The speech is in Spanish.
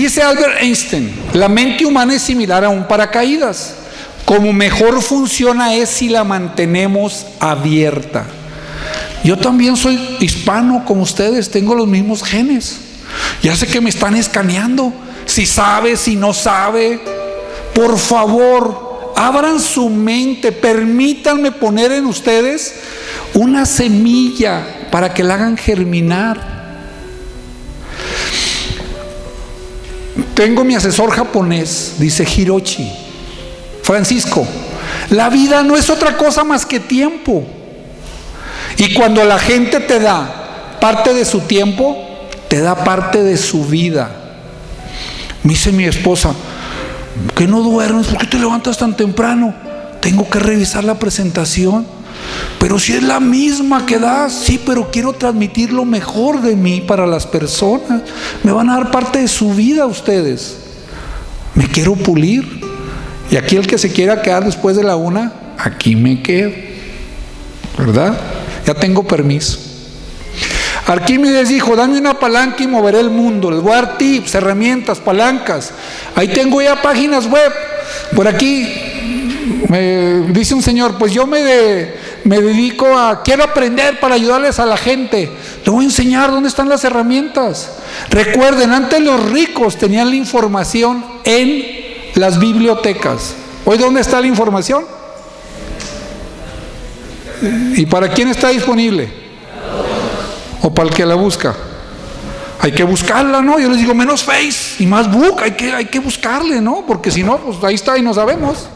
Dice Albert Einstein, la mente humana es similar a un paracaídas. Como mejor funciona es si la mantenemos abierta. Yo también soy hispano como ustedes, tengo los mismos genes. Ya sé que me están escaneando. Si sabe, si no sabe. Por favor, abran su mente, permítanme poner en ustedes una semilla para que la hagan germinar. Tengo mi asesor japonés, dice Hirochi. Francisco, la vida no es otra cosa más que tiempo. Y cuando la gente te da parte de su tiempo, te da parte de su vida. Me dice mi esposa, que no duermes? ¿Por qué te levantas tan temprano? Tengo que revisar la presentación. Pero si es la misma que das, sí, pero quiero transmitir lo mejor de mí para las personas. Me van a dar parte de su vida ustedes. Me quiero pulir. Y aquí el que se quiera quedar después de la una, aquí me quedo. ¿Verdad? Ya tengo permiso. Arquímedes dijo, dame una palanca y moveré el mundo. Les voy tips, herramientas, palancas. Ahí tengo ya páginas web. Por aquí me dice un señor, pues yo me, me dedico a, quiero aprender para ayudarles a la gente. Le voy a enseñar dónde están las herramientas. Recuerden, antes los ricos tenían la información en las bibliotecas. ¿Hoy dónde está la información? ¿Y para quién está disponible? ¿O para el que la busca? Hay que buscarla, ¿no? Yo les digo, menos Face y más Book, hay que, hay que buscarle, ¿no? Porque si no, pues ahí está y no sabemos.